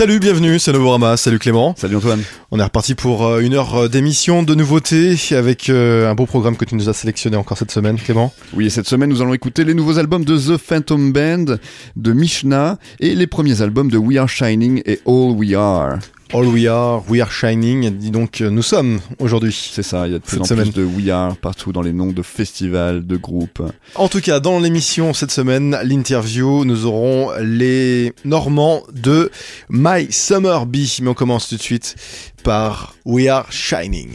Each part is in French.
Salut, bienvenue, c'est Novorama, salut Clément. Salut Antoine. On est reparti pour euh, une heure d'émission de nouveautés avec euh, un beau programme que tu nous as sélectionné encore cette semaine, Clément. Oui, et cette semaine, nous allons écouter les nouveaux albums de The Phantom Band, de Mishna, et les premiers albums de We Are Shining et All We Are. All We Are, We Are Shining, dis donc euh, nous sommes aujourd'hui. C'est ça, il y a de plus Cette en semaine. plus de We Are partout dans les noms de festivals, de groupes. En tout cas, dans l'émission cette semaine, l'interview, nous aurons les Normands de My Summer Bee. Mais on commence tout de suite par We Are Shining.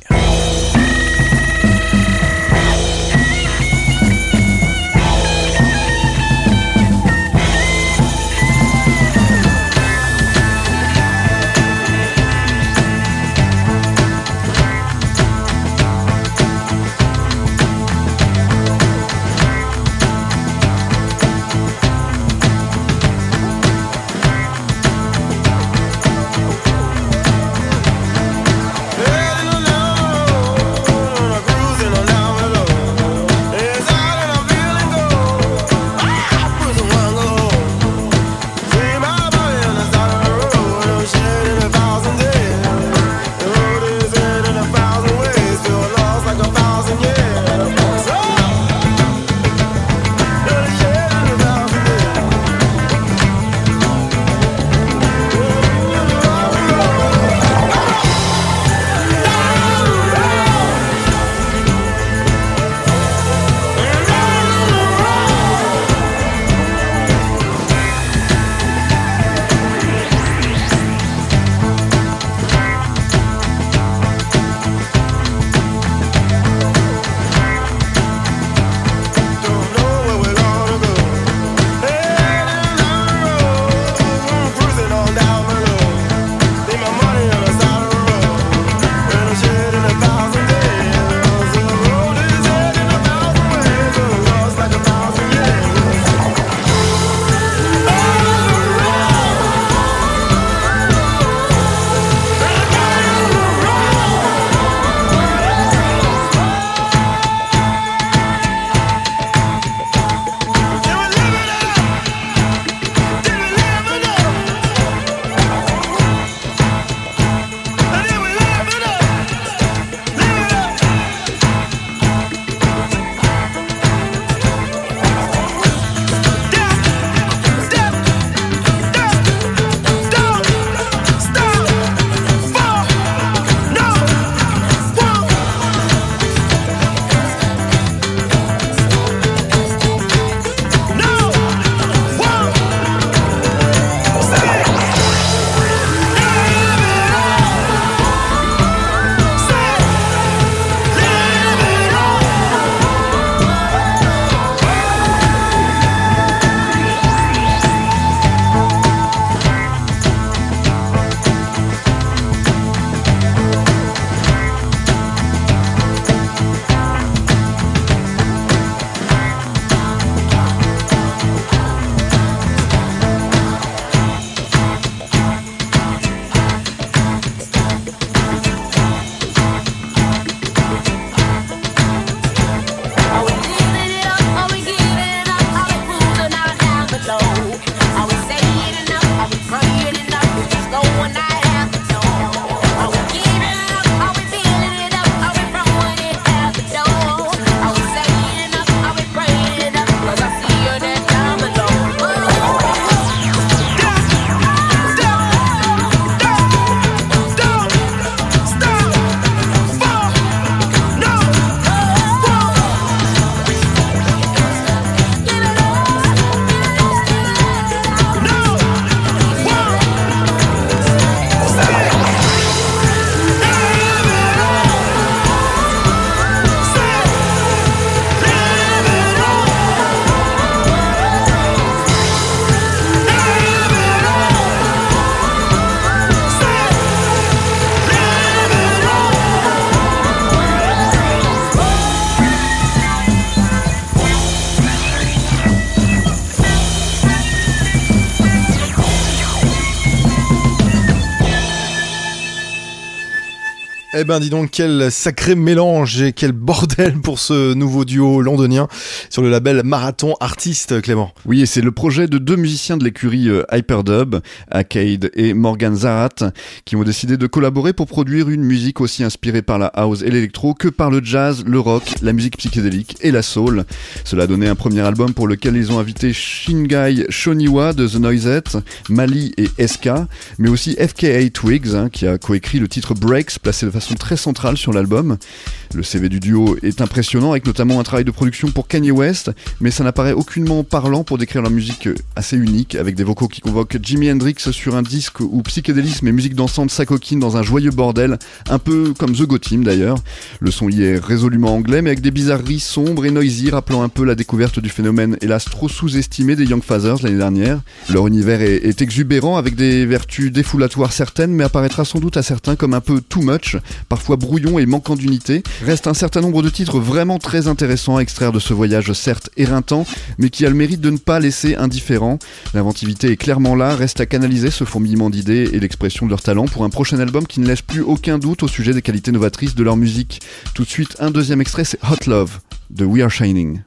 Eh ben dis donc quel sacré mélange et quel bordel pour ce nouveau duo londonien sur le label Marathon Artiste Clément. Oui et c'est le projet de deux musiciens de l'écurie euh, Hyperdub, Arcade et Morgan Zarat, qui ont décidé de collaborer pour produire une musique aussi inspirée par la house et l'électro que par le jazz, le rock, la musique psychédélique et la soul. Cela a donné un premier album pour lequel ils ont invité Shingai Shoniwa de The Noisette, Mali et SK, mais aussi FKA Twigs hein, qui a coécrit le titre Breaks placé de façon très centrale sur l'album. Le CV du duo est impressionnant avec notamment un travail de production pour Kanye West, mais ça n'apparaît aucunement parlant pour décrire leur musique assez unique avec des vocaux qui convoquent Jimi Hendrix sur un disque où psychédélisme et musique dansante s'acoquinent dans un joyeux bordel, un peu comme The Go Team d'ailleurs. Le son y est résolument anglais mais avec des bizarreries sombres et noisy rappelant un peu la découverte du phénomène hélas trop sous-estimé des Young Fathers l'année dernière. Leur univers est, est exubérant avec des vertus défoulatoires certaines mais apparaîtra sans doute à certains comme un peu too much, parfois brouillon et manquant d'unité. Reste un certain nombre de titres vraiment très intéressants à extraire de ce voyage certes éreintant, mais qui a le mérite de ne pas laisser indifférent. L'inventivité est clairement là, reste à canaliser ce fourmillement d'idées et l'expression de leur talent pour un prochain album qui ne laisse plus aucun doute au sujet des qualités novatrices de leur musique. Tout de suite, un deuxième extrait, c'est Hot Love de We Are Shining.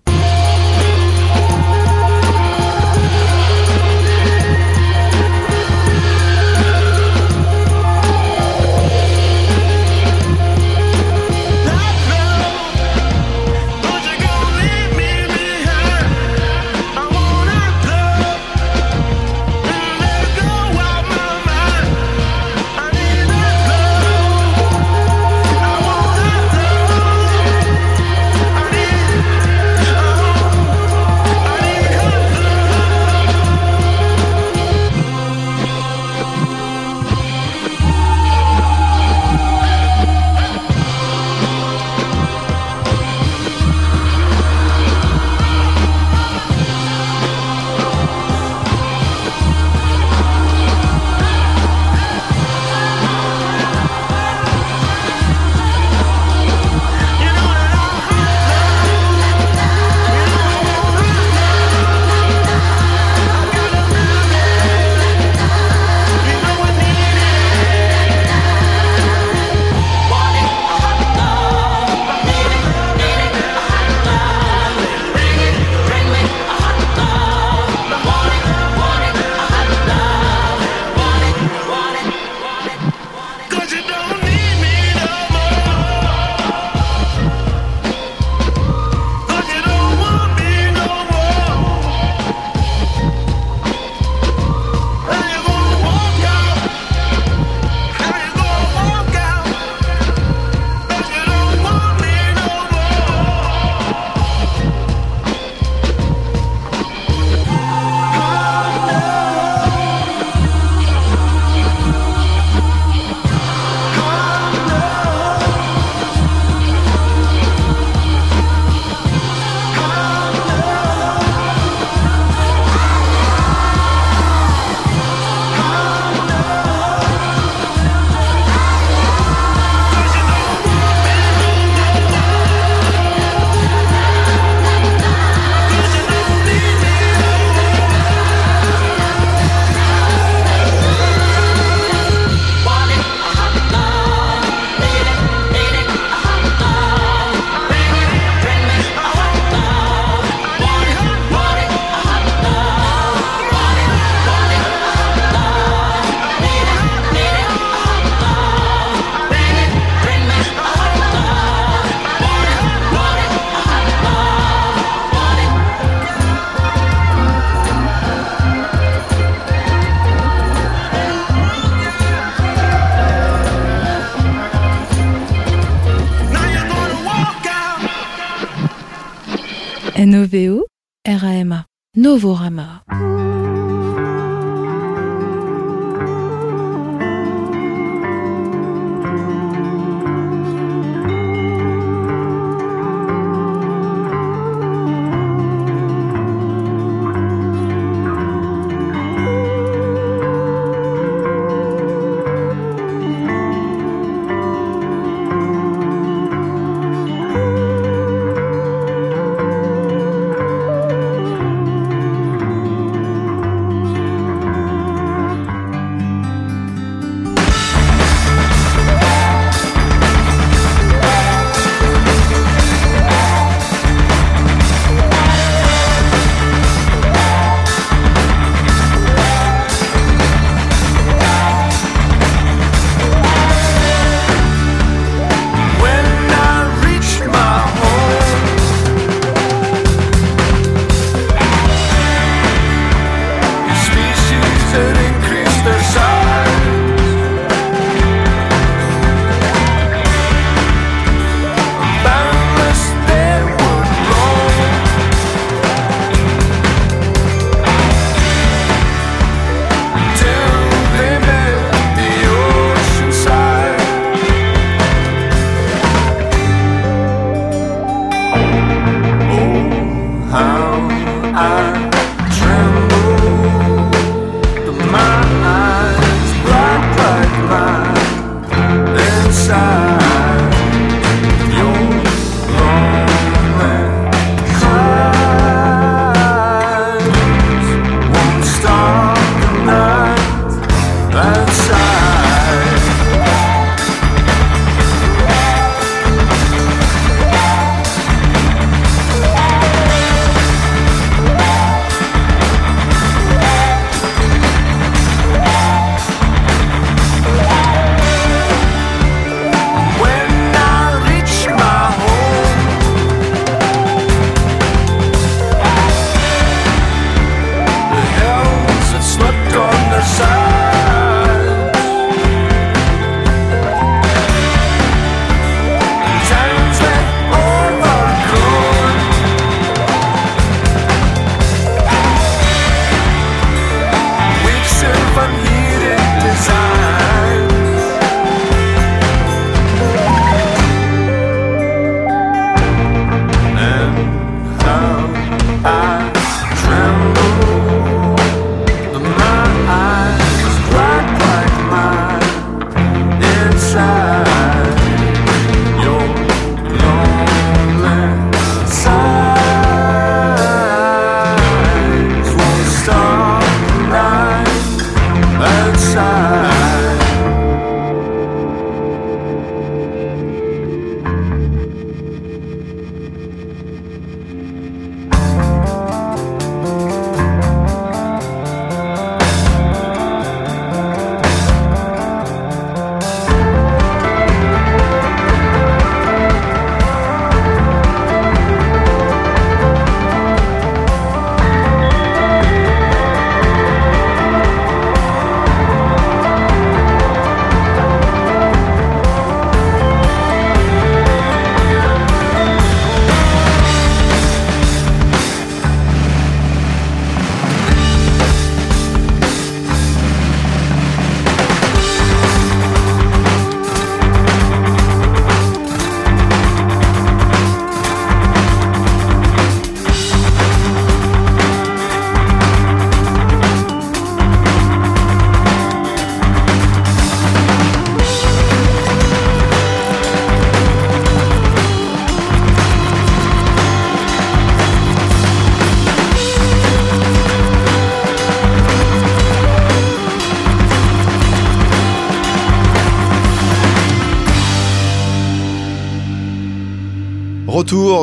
N-O-V-O, R-A-M-A, Novorama.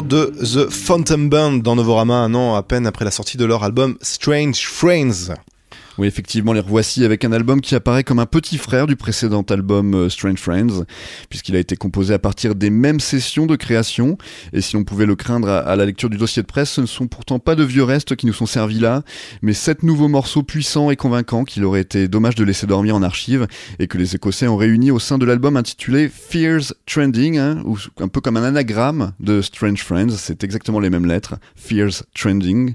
De The Phantom Band dans Novorama un an à peine après la sortie de leur album Strange Friends. Oui, effectivement, les revoici avec un album qui apparaît comme un petit frère du précédent album euh, Strange Friends, puisqu'il a été composé à partir des mêmes sessions de création. Et si l'on pouvait le craindre à, la lecture du dossier de presse, ce ne sont pourtant pas de vieux restes qui nous sont servis là, mais sept nouveaux morceaux puissants et convaincants qu'il aurait été dommage de laisser dormir en archive et que les Écossais ont réunis au sein de l'album intitulé Fears Trending, hein, ou un peu comme un anagramme de Strange Friends. C'est exactement les mêmes lettres, Fears Trending.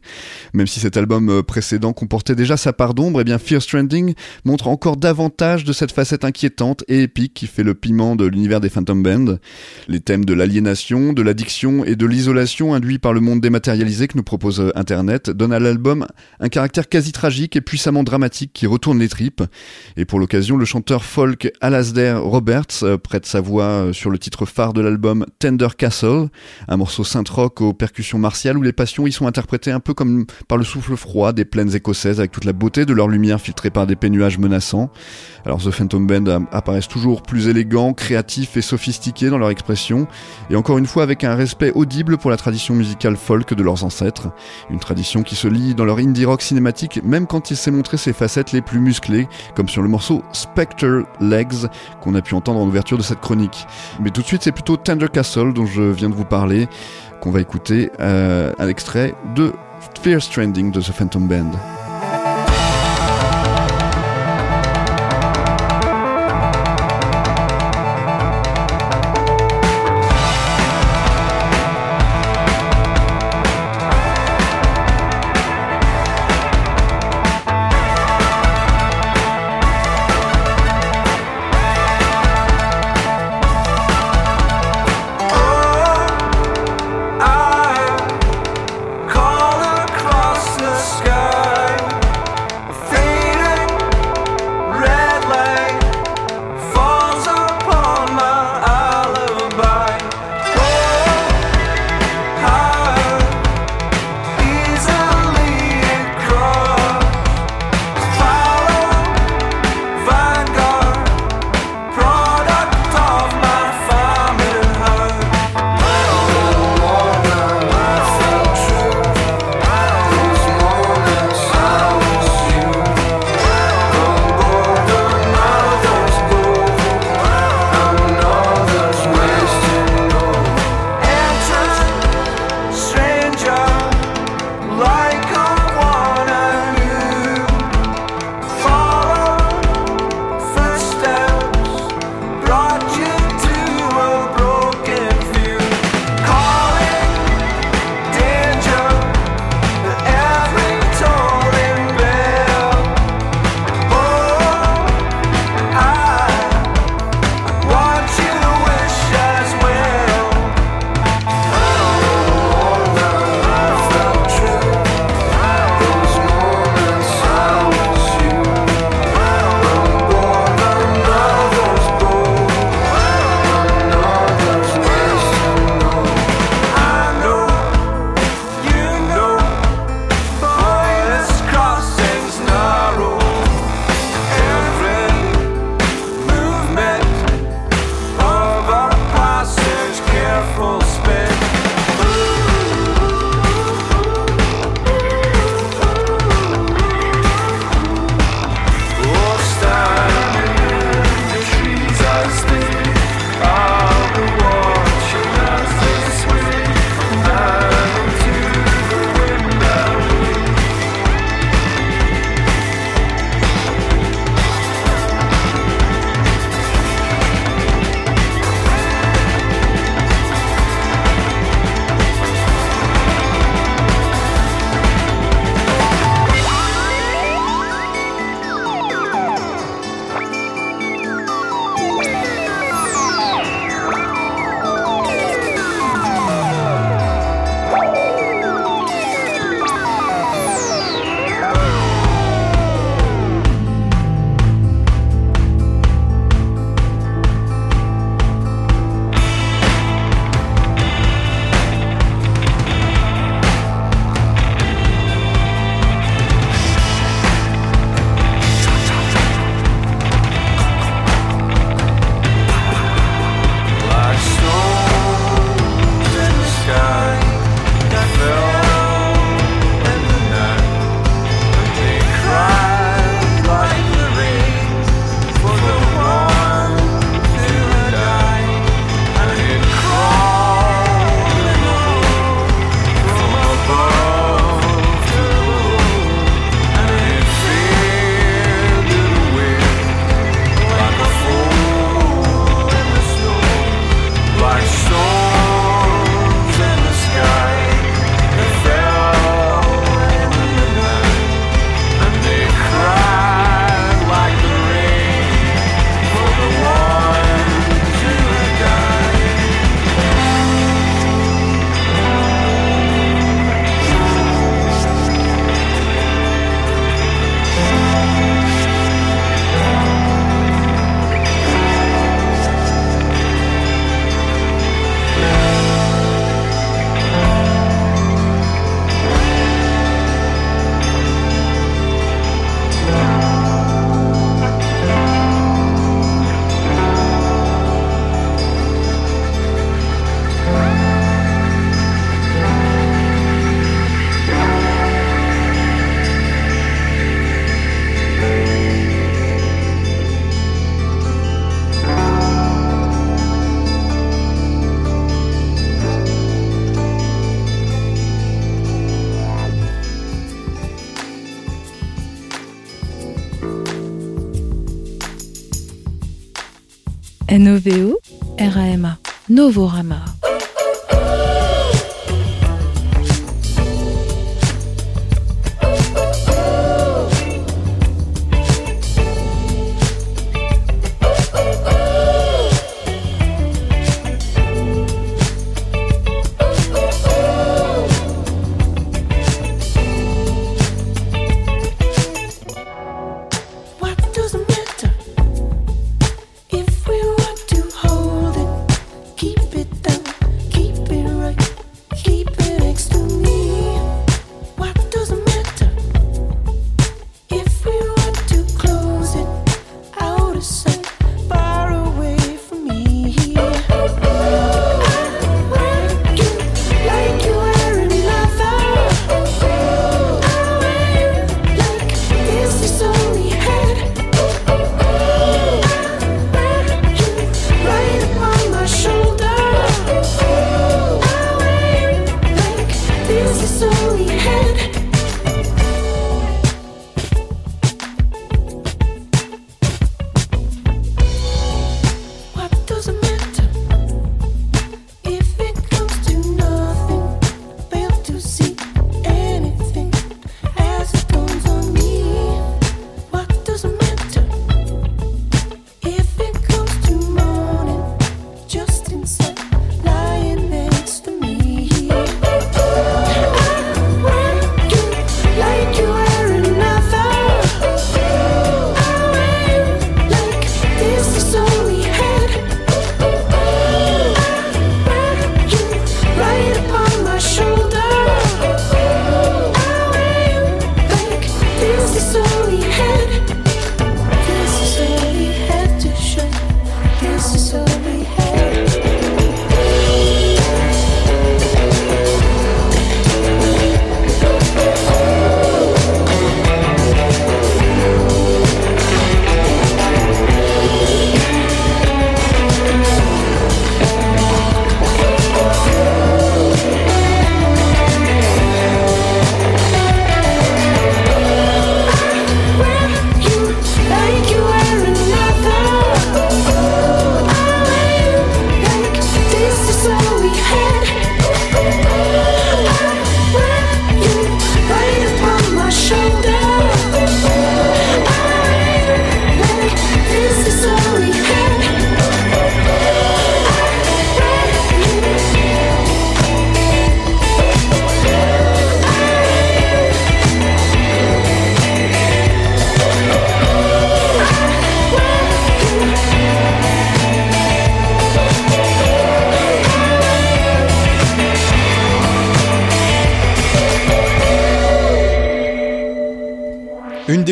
Même si cet album euh, précédent comportait déjà sa part d'ombre, et eh bien Fear Stranding montre encore davantage de cette facette inquiétante et épique qui fait le piment de l'univers des Phantom Band. Les thèmes de l'aliénation, de l'addiction et de l'isolation induits par le monde dématérialisé que nous propose euh, Internet donnent à l'album un caractère quasi tragique et puissamment dramatique qui retourne les tripes. Et pour l'occasion, le chanteur folk Alasdair Roberts euh, prête sa voix euh, sur le titre phare de l'album Tender Castle, un morceau synth rock aux percussions martiales où les passions y sont interprétées un peu comme par le souffle froid des plaines écossaises avec toute la beauté de leur lumière filtrée par des pénuages menaçants. Alors The Phantom Band apparaissent toujours plus élégants, créatifs et sophistiqués dans leur expression, et encore une fois avec un respect audible pour la tradition musicale folk de leurs ancêtres, une tradition qui se lie dans leur indie rock cinématique même quand il s'est montré ses facettes les plus musclées, comme sur le morceau Spectre Legs qu'on a pu entendre en ouverture de cette chronique. Mais tout de suite c'est plutôt Tender Castle dont je viens de vous parler, qu'on va écouter euh, un extrait de Fear Stranding de The Phantom Band. N-O-V-O R-A-M-A. Novorama.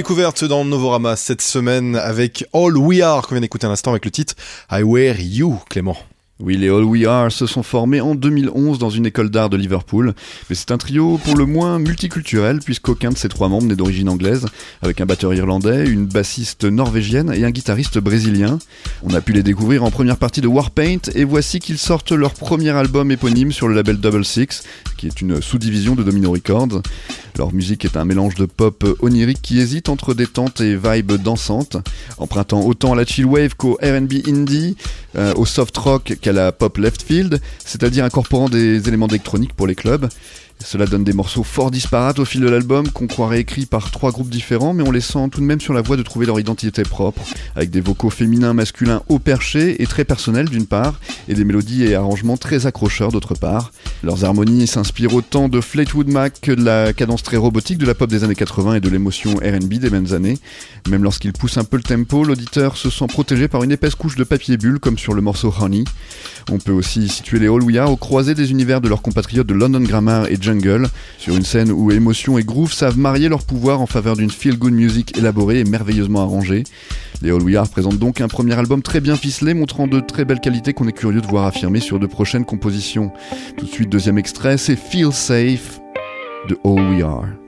Découverte dans Novorama cette semaine avec All We Are qu'on vient d'écouter un instant avec le titre I Wear You, Clément. Oui, les All We Are se sont formés en 2011 dans une école d'art de Liverpool, mais c'est un trio pour le moins multiculturel puisqu'aucun de ces trois membres n'est d'origine anglaise, avec un batteur irlandais, une bassiste norvégienne et un guitariste brésilien. On a pu les découvrir en première partie de Warpaint et voici qu'ils sortent leur premier album éponyme sur le label Double Six, qui est une sous-division de Domino Records. Leur musique est un mélange de pop onirique qui hésite entre détente et vibe dansante, empruntant autant à la chill wave qu'au R&B indie, euh, au soft rock qu'à la pop left field, c'est-à-dire incorporant des éléments d'électronique pour les clubs. Cela donne des morceaux fort disparates au fil de l'album qu'on croirait écrits par trois groupes différents, mais on les sent tout de même sur la voie de trouver leur identité propre, avec des vocaux féminins, masculins haut perchés et très personnels d'une part, et des mélodies et arrangements très accrocheurs d'autre part. Leurs harmonies s'inspirent autant de Fleetwood Mac que de la cadence très robotique de la pop des années 80 et de l'émotion R&B des mêmes années. Même lorsqu'ils poussent un peu le tempo, l'auditeur se sent protégé par une épaisse couche de papier bulle comme sur le morceau Honey. On peut aussi situer les All We Are au croisé des univers de leurs compatriotes de London Grammar et Sur une scène où émotion et groove savent marier leur pouvoir en faveur d'une feel-good music élaborée et merveilleusement arrangée. Les All We Are présentent donc un premier album très bien ficelé, montrant de très belles qualités qu'on est curieux de voir affirmer sur de prochaines compositions. Tout de suite, deuxième extrait, c'est Feel Safe de All We Are.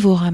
vos.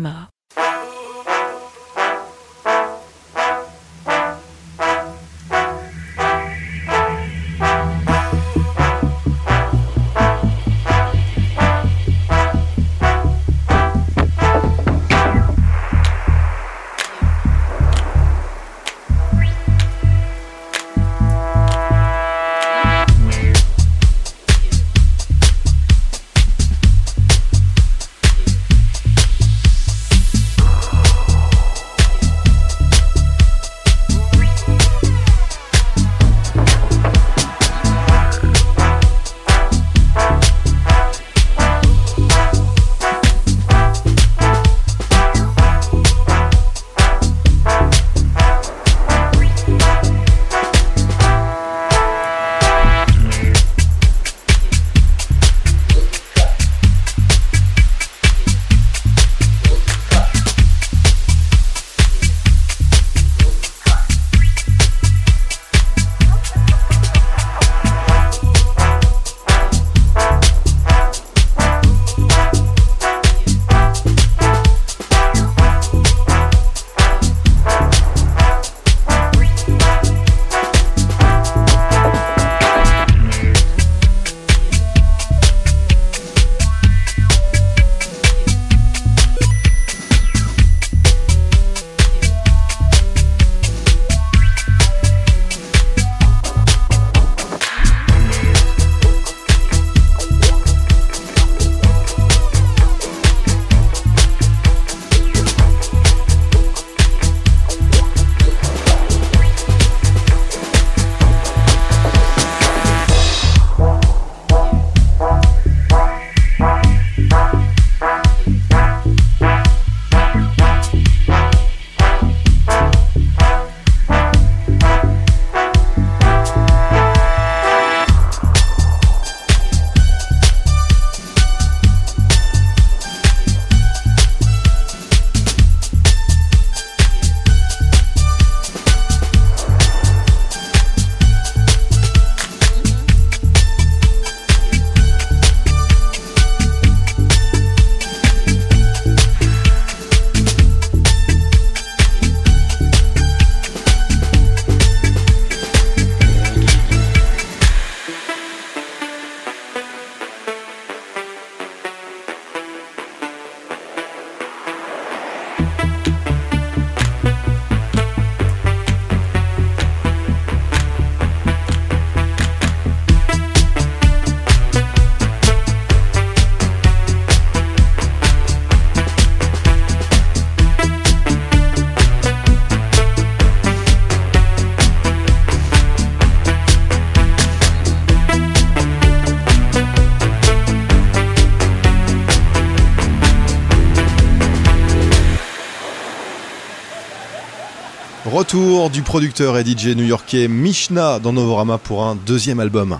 Producteur et DJ new-yorkais Mishna dans Novorama pour un deuxième album.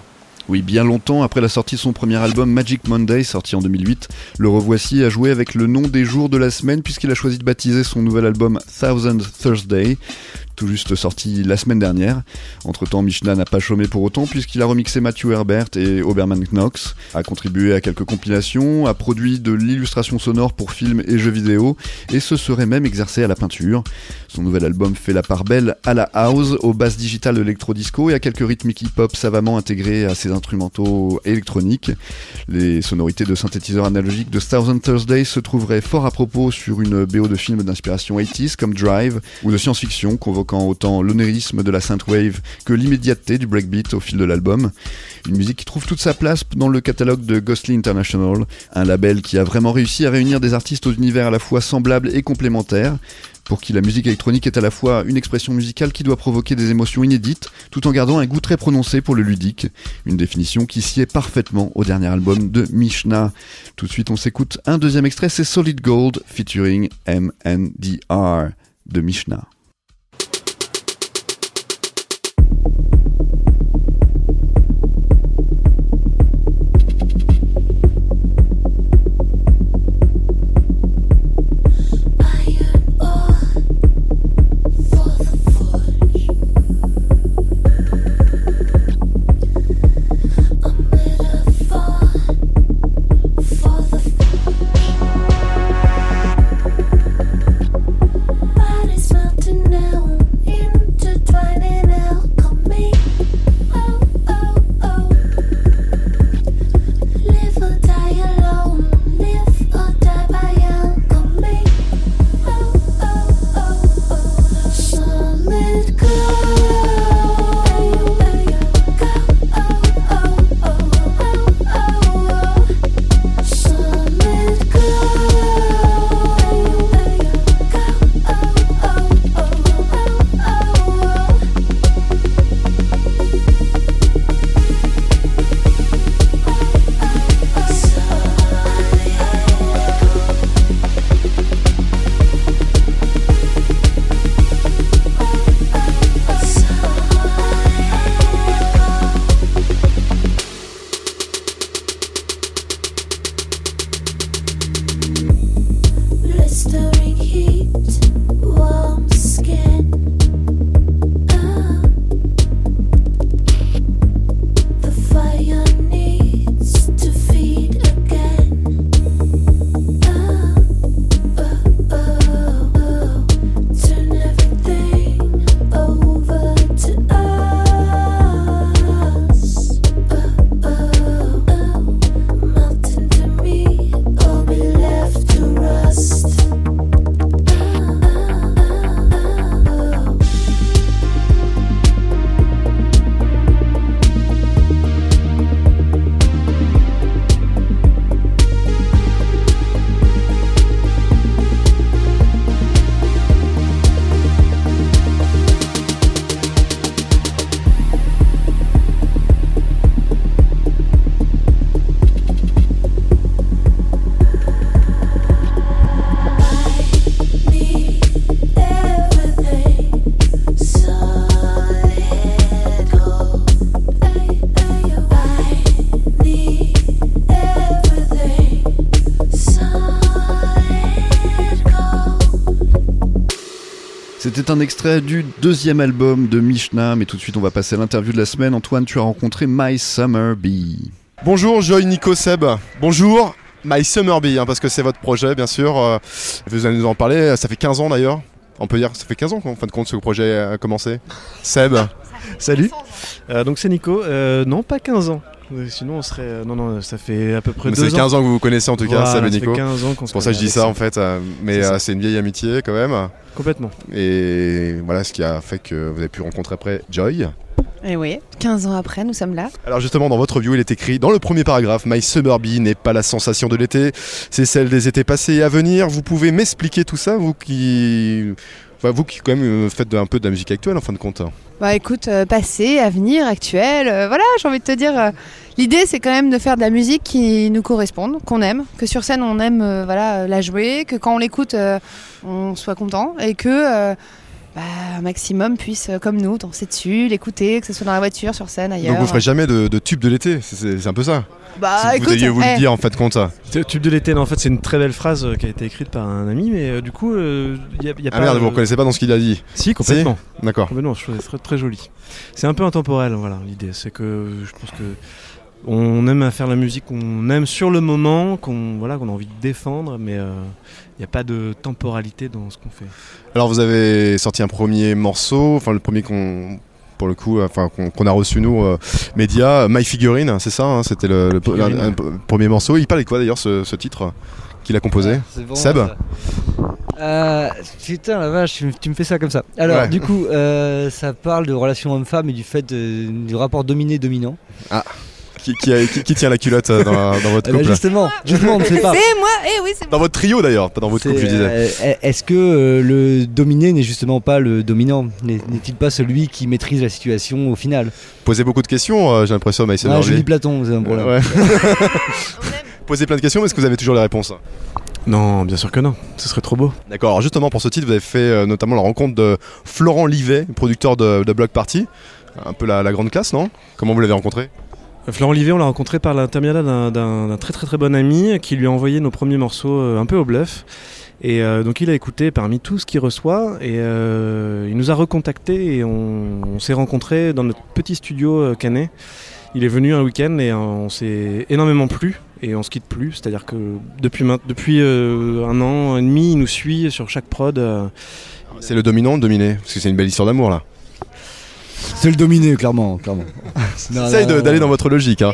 Oui, bien longtemps après la sortie de son premier album Magic Monday, sorti en 2008, le revoici à jouer avec le nom des jours de la semaine puisqu'il a choisi de baptiser son nouvel album Thousand Thursday tout juste sorti la semaine dernière. Entre temps, Mishna n'a pas chômé pour autant puisqu'il a remixé Matthew Herbert et Oberman Knox, a contribué à quelques compilations, a produit de l'illustration sonore pour films et jeux vidéo et se serait même exercé à la peinture. Son nouvel album fait la part belle à la house, aux basses digitales électro-disco et à quelques rythmiques hip-hop savamment intégrés à ses instrumentaux électroniques. Les sonorités de synthétiseurs analogiques de Thousand Thursday se trouveraient fort à propos sur une BO de films d'inspiration 80s comme Drive ou de science-fiction convoquant autant l'onérisme de la synthwave que l'immédiateté du breakbeat au fil de l'album. Une musique qui trouve toute sa place dans le catalogue de Ghostly International, un label qui a vraiment réussi à réunir des artistes aux univers à la fois semblables et complémentaires pour qui la musique électronique est à la fois une expression musicale qui doit provoquer des émotions inédites, tout en gardant un goût très prononcé pour le ludique. Une définition qui sied parfaitement au dernier album de Mishna. Tout de suite, on s'écoute un deuxième extrait, c'est Solid Gold featuring MNDR de Mishna. Un extrait du deuxième album de Mishna, mais tout de suite on va passer à l'interview de la semaine. Antoine, tu as rencontré My Summer Bee. Bonjour Joy Nico Seb. Bonjour My Summer Bee, hein, parce que c'est votre projet bien sûr. Euh, vous allez nous en parler, ça fait 15 ans d'ailleurs. On peut dire que ça fait 15 ans qu'en fin de compte ce projet a commencé. Seb, Salut. Euh, donc c'est Nico. Euh, non, pas 15 ans. Sinon on serait. euh, non, non, ça fait à peu près mais 2 c'est ans. 15 ans que vous vous connaissez en tout cas, Voilà, Seb et ça Nico. fait 15 ans qu'on se C'est pour ça que je dis ça en fait, euh, mais C'est ça. euh, c'est une vieille amitié quand même. Complètement. Et voilà ce qui a fait que vous avez pu rencontrer après Joy. Et Eh oui, 15 ans après, nous sommes là. Alors justement, dans votre view, il est écrit dans le premier paragraphe, My Summer Bee n'est pas la sensation de l'été, c'est celle des étés passés et à venir. Vous pouvez m'expliquer tout ça, vous qui, enfin, vous qui euh, faites un peu de la musique actuelle en fin de compte. Bah écoute, euh, passé, avenir, actuel, euh, voilà, j'ai envie de te dire. L'idée, c'est quand même de faire de la musique qui nous corresponde, qu'on aime, que sur scène on aime voilà, la jouer, que quand on l'écoute, on soit content et que bah, un maximum puisse, euh, comme nous, danser dessus, l'écouter, que ce soit dans la voiture, sur scène, ailleurs. Donc vous ferez jamais de, de tube de l'été, c'est- un peu ça. Bah, si vous écoute, alliez vous eh, le dire en fait compte ça. Tube de l'été, non, en fait, c'est une très belle phrase euh, qui a été écrite par un ami, mais euh, du coup, il y a, y a Ah pas. merde, vous euh, reconnaissez pas dans ce qu'il a dit. Si, complètement. D'accord. Complètement, je trouve ça très, très joli. C'est un peu intemporel, voilà, l'idée. C'est que je pense que on aime à faire la musique qu'on aime sur le moment, qu'on voilà, qu'on a envie de défendre, mais il n'y a pas de temporalité dans ce qu'on fait. Alors vous avez sorti un premier morceau, enfin le premier qu'on pour le coup, enfin qu'on a reçu nous euh, médias, My Figurine, c'est ça, hein, c'était le, le- Figurine. un- un- premier morceau. Il parlait de quoi d'ailleurs ce, ce titre qu'il a composé bon, Seb. Euh, Putain la vache, tu me- tu me fais ça comme ça. Alors Ouais. du coup, euh, ça parle de relation homme-femme et du fait de- du rapport dominé-dominant. Qui, qui a- qui- qui tient la culotte euh, dans, dans votre Eh ben, couple justement, justement, on ne sait pas. C'est moi, eh oui, c'est Dans votre trio d'ailleurs, pas dans votre couple, je disais. euh, Est-ce que euh, le dominé n'est justement pas le dominant? N'est- N'est-il pas celui qui maîtrise la situation au final? Posez beaucoup de questions, euh, j'ai l'impression, Summer Ah, Je lis Platon, c'est un problème. Ouais. Posez plein de questions, mais est-ce que vous avez toujours les réponses? Non, bien sûr que non. Ce serait trop beau. D'accord, alors justement pour ce titre, vous avez fait euh, notamment la rencontre de Florent Livet, producteur de, de Block Party. Un peu la, la grande classe, non? Comment vous l'avez rencontré? Florent Olivier, on l'a rencontré par l'intermédiaire d'un- très très très bon ami qui lui a envoyé nos premiers morceaux euh, un peu au bluff. Et euh, donc il a écouté parmi tout ce qu'il reçoit et euh, il nous a recontacté et on, s'est rencontrés dans notre petit studio canet. Il est venu un week-end et on s'est énormément plu et on se quitte plus. C'est-à-dire que depuis, depuis un an et demi, il nous suit sur chaque prod. C'est le dominant le dominé Parce que c'est une belle histoire d'amour là. C'est le dominé, clairement. clairement. D'aller dans votre logique. Hein.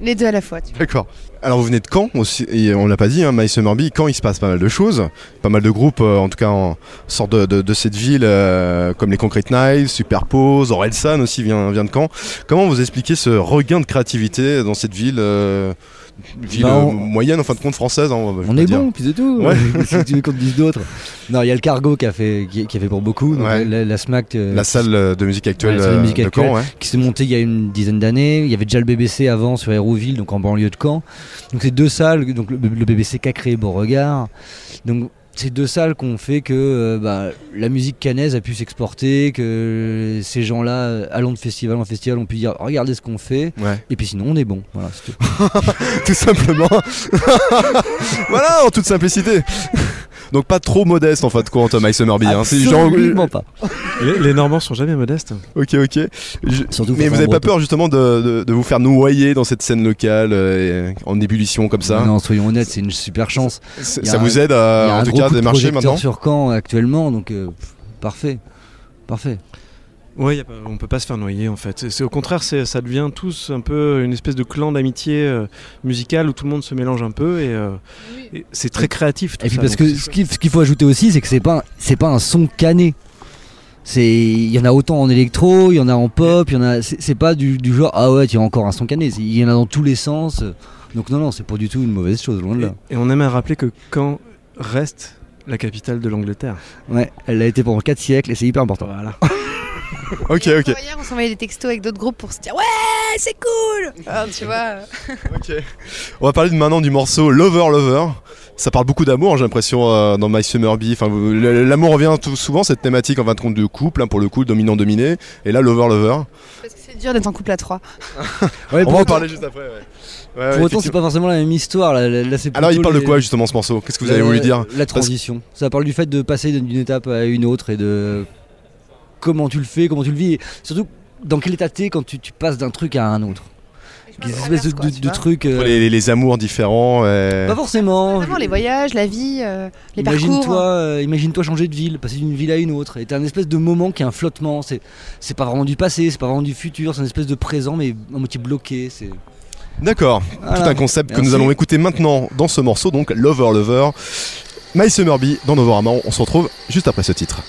Les deux à la fois. D'accord. Alors vous venez de Caen aussi, et on l'a pas dit, hein, My Summer Bee, Caen il se passe pas mal de choses, pas mal de groupes euh, en tout cas en sorte de, de- de cette ville euh, comme les Concrete Knives, Superpose, Orelsan aussi vient, vient de Caen. Comment vous expliquez ce regain de créativité dans cette ville, euh, ville euh, moyenne en fin de compte française hein, On est dire. bon, puis c'est tout. Ouais. si tu veux qu'on te dise d'autres. Non, il y a le cargo qui a fait, qui, qui a fait pour beaucoup. donc Ouais. la, la SMAC euh, La salle euh, de musique actuelle Ouais, la salle de musique de actuelle. Caen, ouais. qui s'est montée il y a une dizaine d'années. Il y avait déjà le BBC avant sur Hérouville, donc en banlieue de Caen. Donc c'est deux salles, donc le, le BBC qu'a créé Beauregard. Donc c'est deux salles qui ont fait que euh, bah, la musique canaise a pu s'exporter, que ces gens-là, euh, allant de festival en festival, ont pu dire regardez ce qu'on fait. Ouais. Et puis sinon on est bon. Voilà, c'est tout. tout simplement. voilà, en toute simplicité. Donc pas trop modeste en fin de compte, My Summer Bee. hein. C'est genre- Absolument pas. les, les Normands sont jamais modestes. Ok, ok. Je- Surtout Mais vous un avez pas peur justement de, de- de vous faire noyer dans cette scène locale euh, en ébullition comme ça? Non, soyons honnêtes, c'est une super chance. Ça un- vous aide Il y à a en un tout gros cas de démarcher maintenant? sur Caen actuellement, donc euh, pff, parfait. Parfait. Ouais, y a pas- on peut pas se faire noyer en fait. C'est- au contraire, c'est- ça devient tous un peu une espèce de clan d'amitié euh, musicale où tout le monde se mélange un peu et, euh, et c'est très créatif. Tout Et puis ça, parce que ce qu'il ce qu'il faut ajouter aussi, c'est que c'est pas un- c'est pas un son cané. C'est il y en a autant en électro, il y en a en pop, il y en a c'est c'est pas du, du genre ah ouais, tu as encore un son cané, il y en a dans tous les sens. Donc non non, c'est pas du tout une mauvaise chose loin de là. Et, et on aime à rappeler que Caen reste la capitale de l'Angleterre. Ouais, elle l'a été pendant 4 siècles et c'est hyper important. Voilà. Ok, ok. Hier, on s'envoyait des textos avec d'autres groupes pour se dire Ouais, c'est cool Alors, Tu vois, ok. On va parler de maintenant du morceau Lover Lover. Ça parle beaucoup d'amour, j'ai l'impression, euh, dans My Summer Bee. Enfin, L'amour revient tout souvent, cette thématique en fin de compte de couple, hein, pour le coup, dominant-dominé. Et là, Lover Lover. parce que c'est dur d'être en couple à trois. Ouais, On pour va en parler juste après, ouais. Pour autant, c'est pas forcément la même histoire. Là, là- là, c'est Alors, il parle de quoi justement ce morceau? Qu'est-ce que vous avez voulu dire? La transition. Ça parle du fait de passer d'une étape à une autre et de comment tu le fais, comment tu le vis. Et surtout, dans quel état t'es quand tu, tu passes d'un truc à un autre. Des espèces de, de- de trucs. euh, les, les- les amours différents. euh, Pas forcément. Vraiment, les voyages, la vie, euh, les parcours. Imagine-toi, euh, imagine-toi changer de ville, passer d'une ville à une autre. Et t'as un espèce de moment qui est un flottement. C'est, c'est pas vraiment du passé, c'est pas vraiment du futur, c'est une espèce de présent, mais à moitié bloqué. C'est D'accord. Voilà. Tout un concept que nous allons écouter maintenant dans ce morceau, donc Lover Lover. My Summer Bee dans Novorama. On se retrouve juste après ce titre.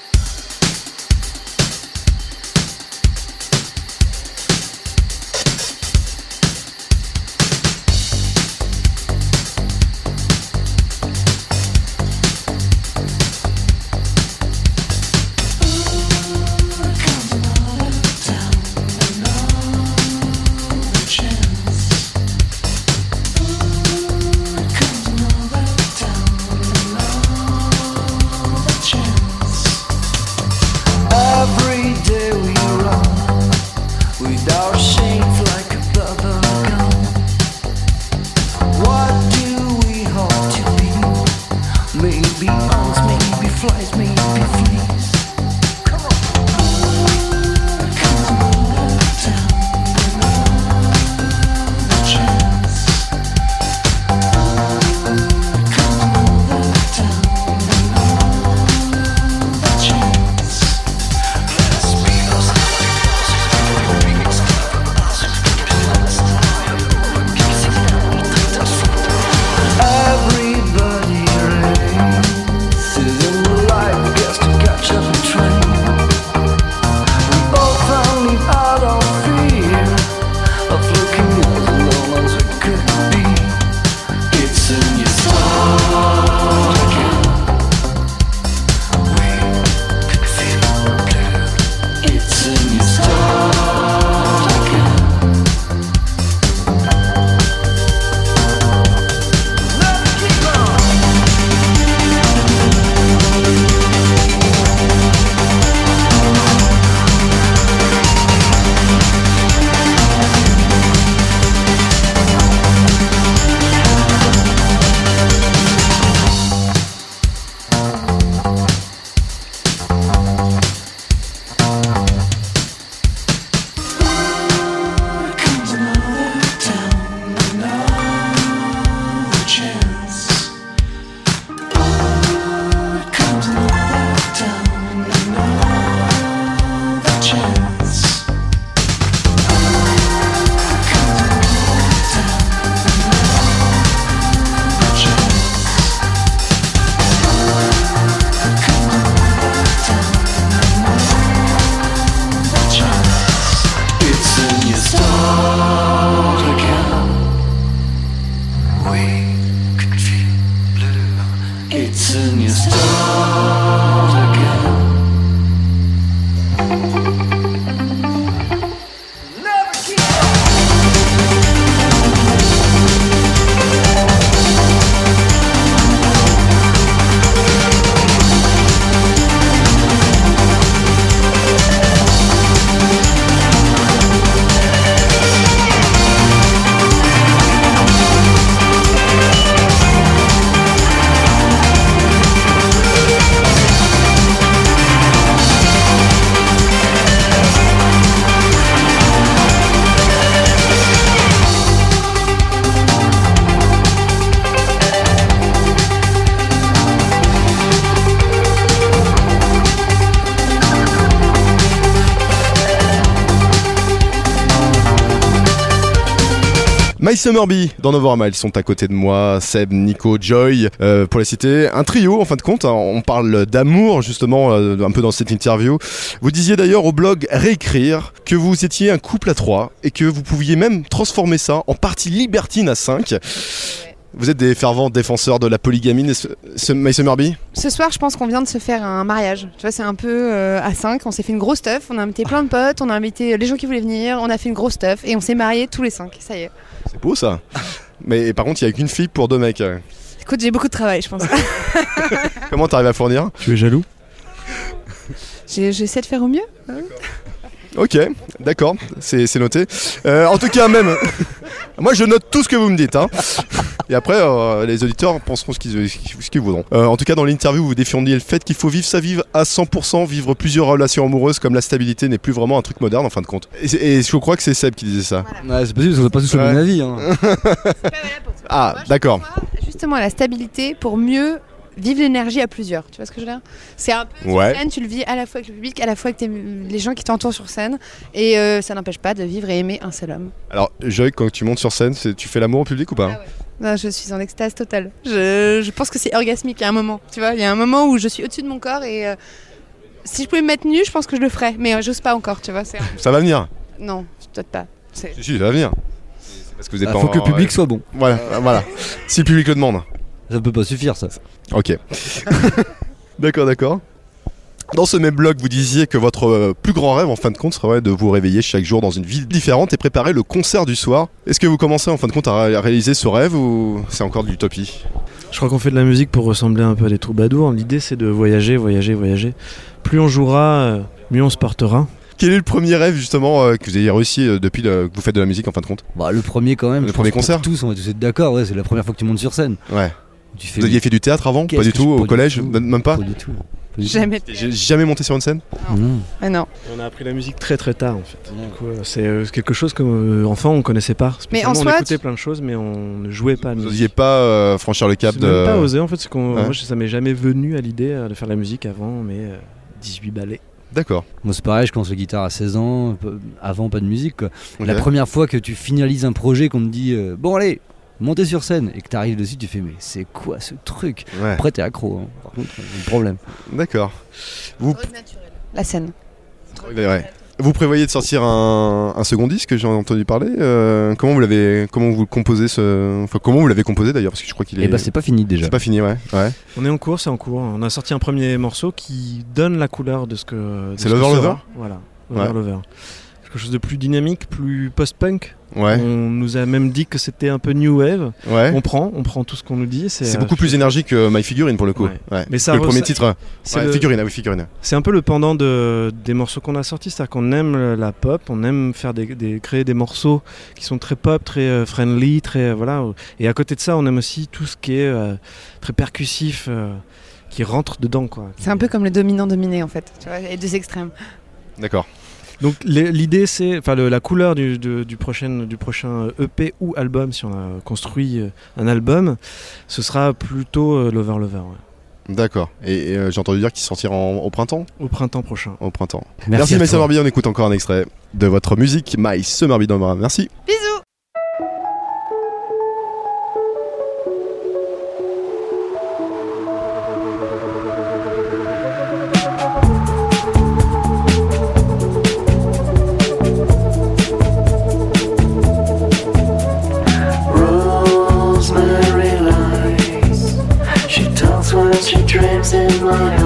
My Summer Bee dans Novorama, ils sont à côté de moi, Seb, Nico, Joy, euh, pour les citer. Un trio en fin de compte, hein. on parle d'amour justement euh, un peu dans cette interview. Vous disiez d'ailleurs au blog Réécrire que vous étiez un couple à trois et que vous pouviez même transformer ça en partie libertine à 5. Vous êtes des fervents défenseurs de la polygamie, n'est-ce- ce- My Summer Bee Ce soir, je pense qu'on vient de se faire un mariage. Tu vois, c'est un peu euh, à 5. On s'est fait une grosse stuff. On a invité plein de potes. On a invité les gens qui voulaient venir. On a fait une grosse stuff. Et on s'est mariés tous les 5. Ça y est. C'est beau ça. Mais par contre, il y a qu'une fille pour deux mecs. Écoute, j'ai beaucoup de travail, je pense. Comment t'arrives à fournir? Tu es jaloux? J'essaie de faire au mieux. Ok, d'accord, c'est c'est noté. Euh, en tout cas, même, moi je note tout ce que vous me dites. Hein. Et après, euh, les auditeurs penseront ce qu'ils ce qu'ils voudront. Euh, en tout cas, dans l'interview, vous défendiez le fait qu'il faut vivre sa vie à 100%, vivre plusieurs relations amoureuses, comme la stabilité n'est plus vraiment un truc moderne en fin de compte. Et, je crois que c'est Seb qui disait ça. Ouais, c'est possible, parce qu'on n'a pas tous le même avis. Hein. Ah, d'accord. Justement, la stabilité pour mieux vivre l'énergie à plusieurs. Tu vois ce que je veux dire? C'est un peu Ouais. scène, tu le vis à la fois avec le public, à la fois avec tes- les gens qui t'entourent sur scène. Et euh, ça n'empêche pas de vivre et aimer un seul homme. Alors, Joy, quand tu montes sur scène, c'est- tu fais l'amour au public ou pas? Ah Non, je suis en extase totale. Je, je pense que c'est orgasmique. Il y a un moment, tu vois, il y a un moment où je suis au-dessus de mon corps et euh, si je pouvais me mettre nue, je pense que je le ferais. Mais euh, j'ose pas encore, tu vois. c'est Ça va venir. Non, peut-être pas. C'est- Si, si, ça va venir. C'est Parce que vous êtes Il pas faut que le public soit bon. Voilà, voilà. Si le public le demande. Ça peut pas suffire, ça. Ok. d'accord, d'accord. Dans ce même blog, vous disiez que votre euh, plus grand rêve, en fin de compte, serait de vous réveiller chaque jour dans une ville différente et préparer le concert du soir. Est-ce que vous commencez, en fin de compte, à ré- à réaliser ce rêve ou c'est encore de l'utopie? Je crois qu'on fait de la musique pour ressembler un peu à des troubadours. L'idée c'est de voyager, voyager, voyager. Plus on jouera, euh, mieux on se portera. Quel est le premier rêve, justement, euh, que vous ayez réussi euh, depuis le- que vous faites de la musique, en fin de compte? Bah, le premier quand même. Le premier concert Tous, on va tous être d'accord. Ouais, c'est la première fois que tu montes sur scène. Ouais. Tu fais. Vous aviez fait du théâtre avant? Pas du tout, au collège même pas? Pas du tout. Jamais. J'ai jamais monté sur une scène? Non. Ah non. On a appris la musique très très tard en fait. Coup, euh, c'est euh, quelque chose que euh, enfant on connaissait pas. Mais en on écoutait tu- plein de choses mais on ne jouait pas. à la Vous musique. n'osiez pas euh, franchir le cap de. même pas osé en fait, c'est qu'on, Ouais. moi ça m'est jamais venu à l'idée euh, de faire de la musique avant, mais euh, 18 ballets. D'accord. Moi, c'est pareil, je commence la guitare à 16 ans. Avant, pas de musique. Quoi. La première fois que tu finalises un projet, qu'on te dit euh, Bon, allez, montez sur scène, et que tu arrives dessus, tu fais Mais c'est quoi ce truc Ouais. Après, t'es accro. hein. Par contre, c'est un problème. D'accord. Vous La scène. Ouais. Vous prévoyez de sortir un, un second disque, j'ai entendu parler. euh, comment vous l'avez, comment vous le composez ce, enfin comment vous l'avez composé d'ailleurs, parce que je crois qu'il est. Et bah, c'est pas fini déjà. c'est pas fini, ouais. ouais. On est en cours, c'est en cours. On a sorti un premier morceau qui donne la couleur de ce que. C'est ce Lover. Lover Voilà. Ouais. Lover Lover. Quelque chose de plus dynamique, plus post-punk. Ouais. On nous a même dit que c'était un peu new wave. Ouais. On prend, on prend tout ce qu'on nous dit. C'est euh, beaucoup plus énergique que My Figurine pour le coup. Ouais. Ouais. Mais ça Que le premier titre. c'est Ouais, le- Figurine, ah oui, Figurine. C'est un peu le pendant de, des morceaux qu'on a sortis, c'est-à-dire qu'on aime la pop, on aime faire des, des- créer des morceaux qui sont très pop, très euh, friendly, très euh, voilà. Et à côté de ça, on aime aussi tout ce qui est euh, très percussif, euh, qui rentre dedans quoi. C'est un peu comme le dominant-dominé en fait. Tu vois, les deux extrêmes. D'accord. Donc l'idée c'est, enfin le- la couleur du, de- du prochain du prochain EP ou album, si on a construit euh, un album, ce sera plutôt euh, Lover Lover, ouais. D'accord. Et, et, euh, j'ai entendu dire qu'il sortira en- au printemps? au printemps prochain. Au printemps. Merci, Merci, Bee. On écoute encore un extrait de votre musique, My Summer Bee. dans- Merci. Bisous to glory.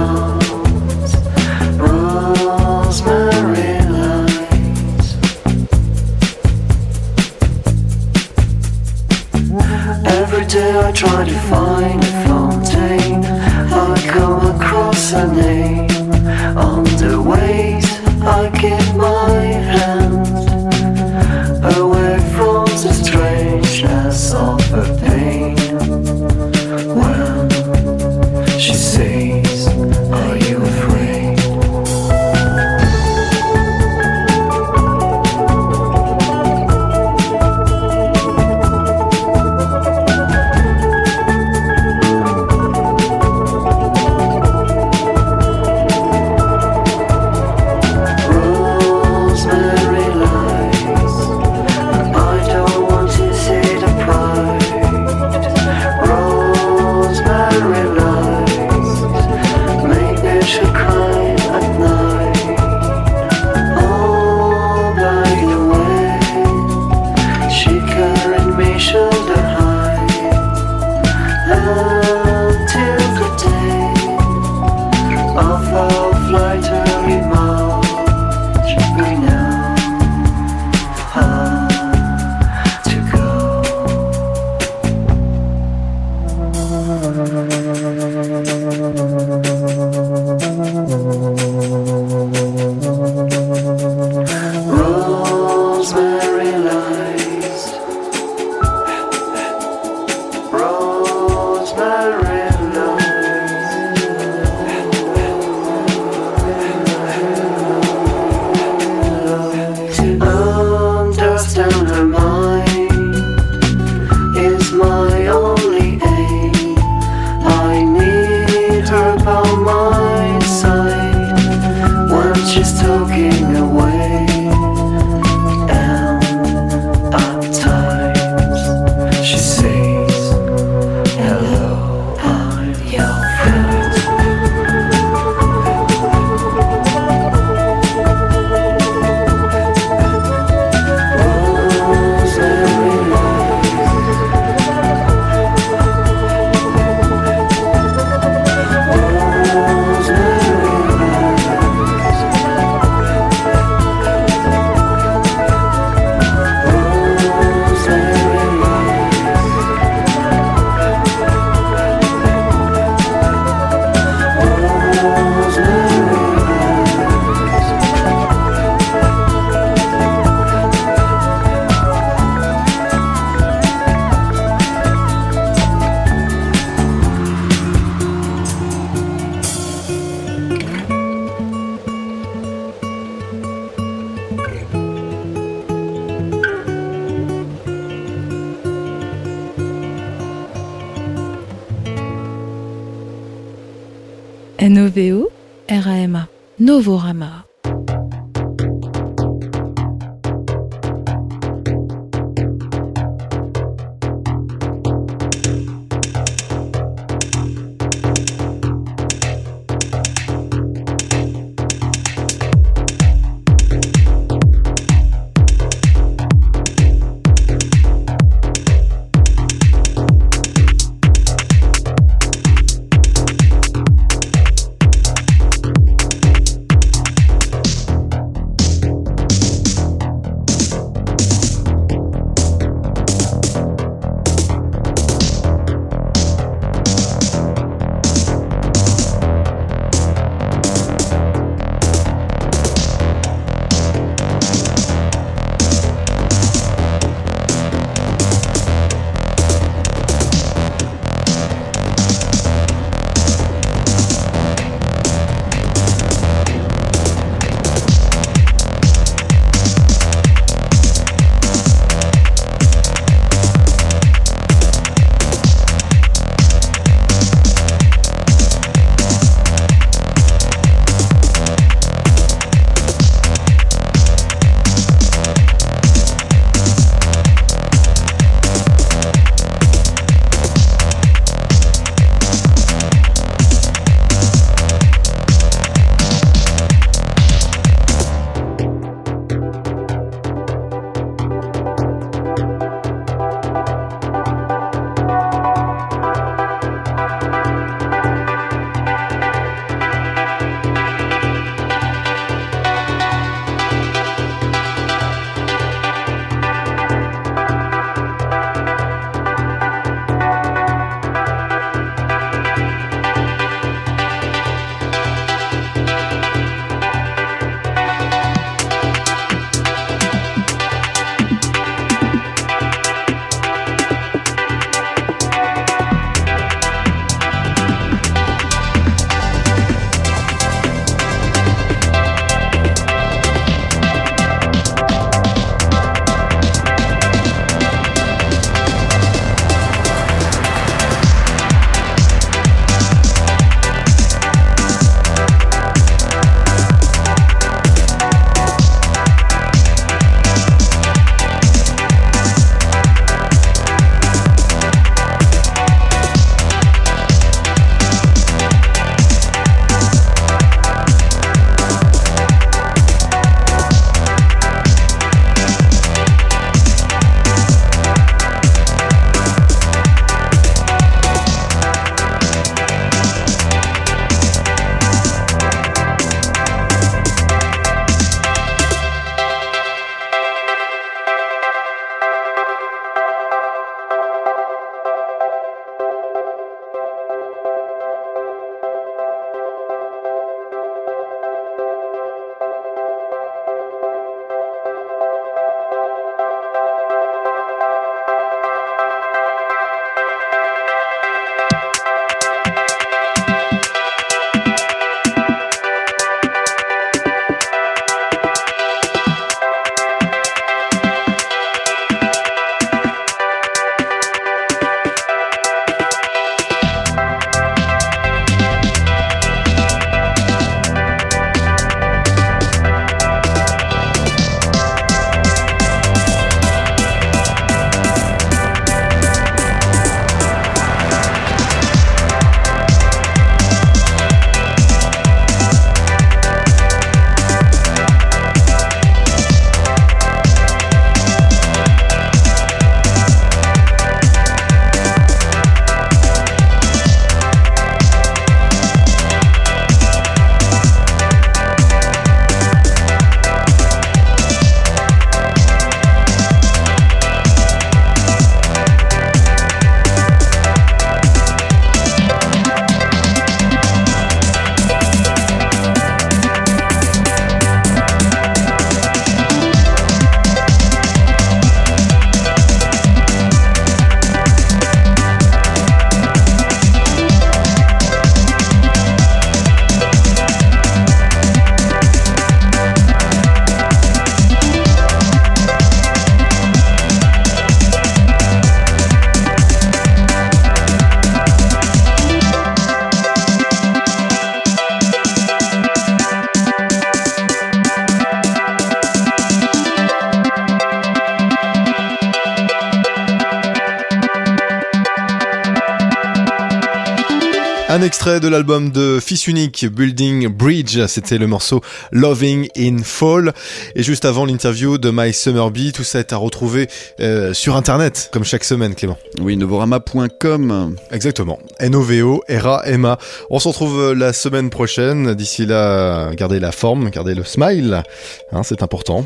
Un extrait de l'album de Fils Unique, Building Bridge, c'était le morceau Loving in Fall. Et juste avant l'interview de My Summer Bee, tout ça est à retrouver euh, sur internet, comme chaque semaine, Clément. Oui, novorama.com. Exactement. N-O-V-O, R-A-M-A. On se retrouve euh, la semaine prochaine. D'ici là, gardez la forme, gardez le smile. Hein, c'est important.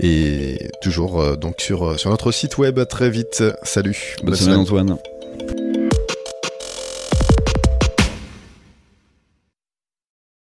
Et toujours euh, donc sur, sur notre site web. À très vite. Salut. Bonne semaine, Antoine.